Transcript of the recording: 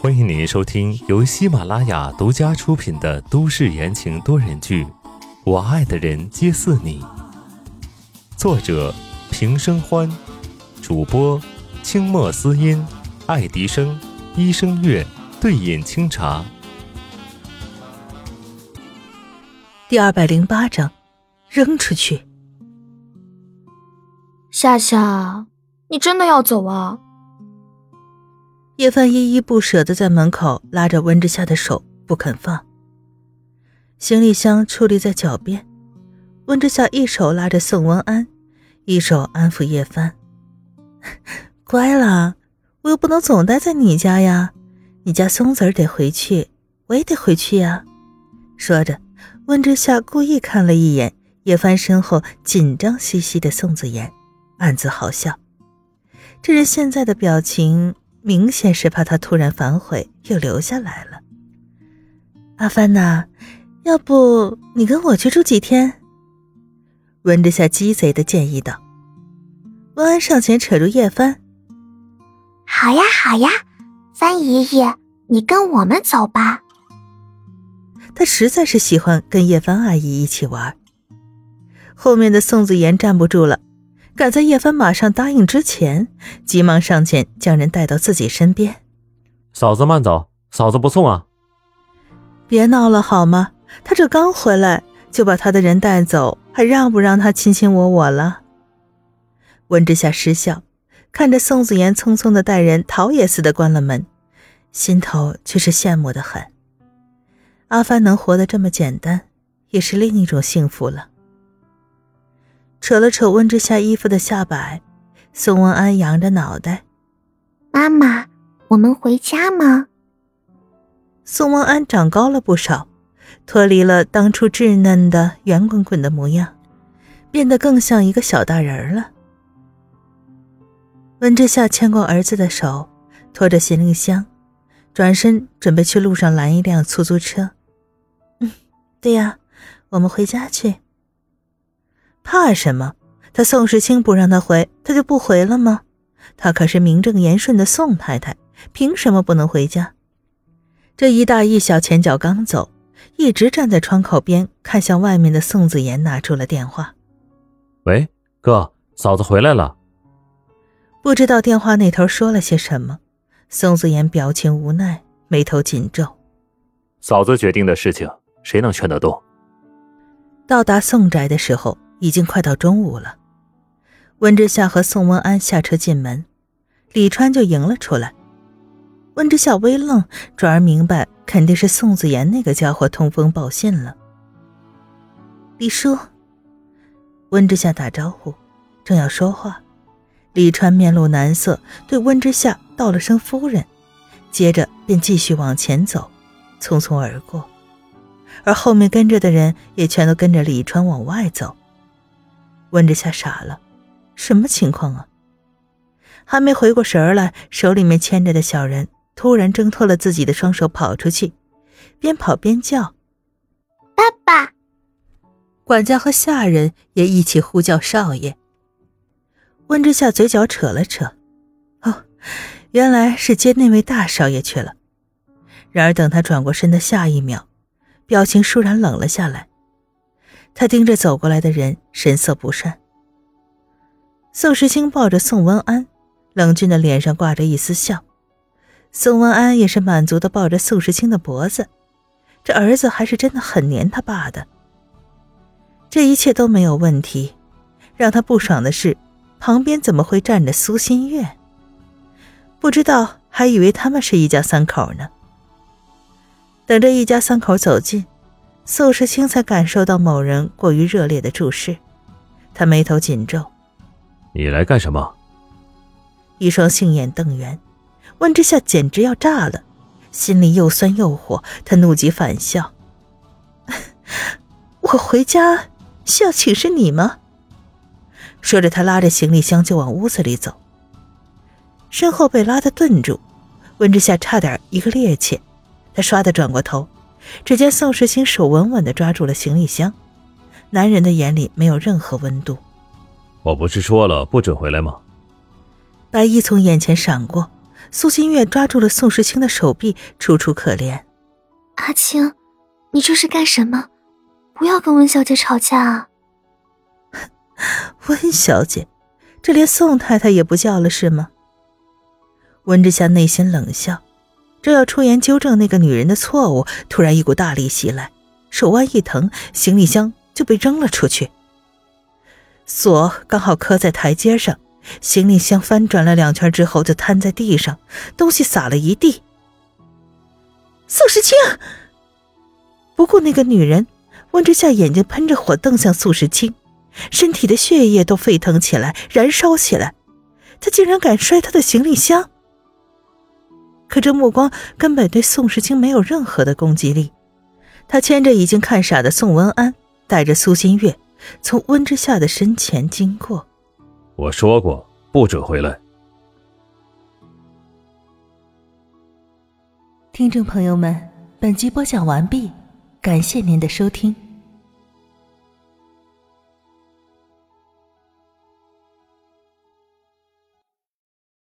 欢迎您收听由喜马拉雅独家出品的都市言情多人剧《我爱的人皆似你》，作者平生欢，主播清墨思音、爱迪生、一生月、对饮清茶。第二百零八章，扔出去。夏夏，你真的要走啊？叶帆依依不舍的在门口拉着温之夏的手不肯放。行李箱矗立在脚边，温之夏一手拉着宋文安，一手安抚叶帆：“ 乖了，我又不能总待在你家呀，你家松子儿得回去，我也得回去呀。”说着，温之夏故意看了一眼叶帆身后紧张兮兮的宋子言，暗自好笑，这人现在的表情。明显是怕他突然反悔又留下来了。阿帆呐，要不你跟我去住几天？温着下鸡贼的建议道。温安上前扯住叶帆：“好呀好呀，帆爷爷，你跟我们走吧。”他实在是喜欢跟叶帆阿姨一起玩。后面的宋子妍站不住了。赶在叶帆马上答应之前，急忙上前将人带到自己身边。嫂子慢走，嫂子不送啊！别闹了好吗？他这刚回来就把他的人带走，还让不让他卿卿我我了？温之夏失笑，看着宋子言匆匆的带人逃也似的关了门，心头却是羡慕的很。阿帆能活得这么简单，也是另一种幸福了。扯了扯温之夏衣服的下摆，宋文安扬着脑袋：“妈妈，我们回家吗？”宋文安长高了不少，脱离了当初稚嫩的圆滚滚的模样，变得更像一个小大人了。温之夏牵过儿子的手，拖着行李箱，转身准备去路上拦一辆出租车。“嗯，对呀，我们回家去。”怕什么？他宋时清不让他回，他就不回了吗？他可是名正言顺的宋太太，凭什么不能回家？这一大一小前脚刚走，一直站在窗口边看向外面的宋子言拿出了电话：“喂，哥，嫂子回来了。”不知道电话那头说了些什么，宋子言表情无奈，眉头紧皱：“嫂子决定的事情，谁能劝得动？”到达宋宅的时候。已经快到中午了，温之夏和宋文安下车进门，李川就迎了出来。温之夏微愣，转而明白肯定是宋子言那个家伙通风报信了。李叔，温之夏打招呼，正要说话，李川面露难色，对温之夏道了声夫人，接着便继续往前走，匆匆而过，而后面跟着的人也全都跟着李川往外走。温之夏傻了，什么情况啊？还没回过神来，手里面牵着的小人突然挣脱了自己的双手，跑出去，边跑边叫：“爸爸！”管家和下人也一起呼叫少爷。温之夏嘴角扯了扯，哦，原来是接那位大少爷去了。然而等他转过身的下一秒，表情倏然冷了下来。他盯着走过来的人，神色不善。宋时清抱着宋文安，冷峻的脸上挂着一丝笑。宋文安也是满足的抱着宋时清的脖子，这儿子还是真的很黏他爸的。这一切都没有问题，让他不爽的是，旁边怎么会站着苏新月？不知道，还以为他们是一家三口呢。等着一家三口走近。宋时清才感受到某人过于热烈的注视，他眉头紧皱：“你来干什么？”一双杏眼瞪圆，温之夏简直要炸了，心里又酸又火，他怒极反笑：“ 我回家需要请示你吗？”说着，他拉着行李箱就往屋子里走，身后被拉的顿住，温之夏差点一个趔趄，他唰的转过头。只见宋时清手稳稳地抓住了行李箱，男人的眼里没有任何温度。我不是说了不准回来吗？白衣从眼前闪过，苏新月抓住了宋时清的手臂，楚楚可怜：“阿青，你这是干什么？不要跟温小姐吵架啊！” 温小姐，这连宋太太也不叫了是吗？温之夏内心冷笑，正要出言纠正那个女人的错误，突然一股大力袭来，手腕一疼，行李箱就被扔了出去。锁刚好磕在台阶上，行李箱翻转了两圈之后就瘫在地上，东西洒了一地。宋时清，不顾那个女人，温之夏眼睛喷着火瞪向宋时清，身体的血液都沸腾起来，燃烧起来。他竟然敢摔他的行李箱！可这目光根本对宋时清没有任何的攻击力。他牵着已经看傻的宋文安，带着苏新月。从温之夏的身前经过，我说过不准回来。听众朋友们，本集播讲完毕，感谢您的收听。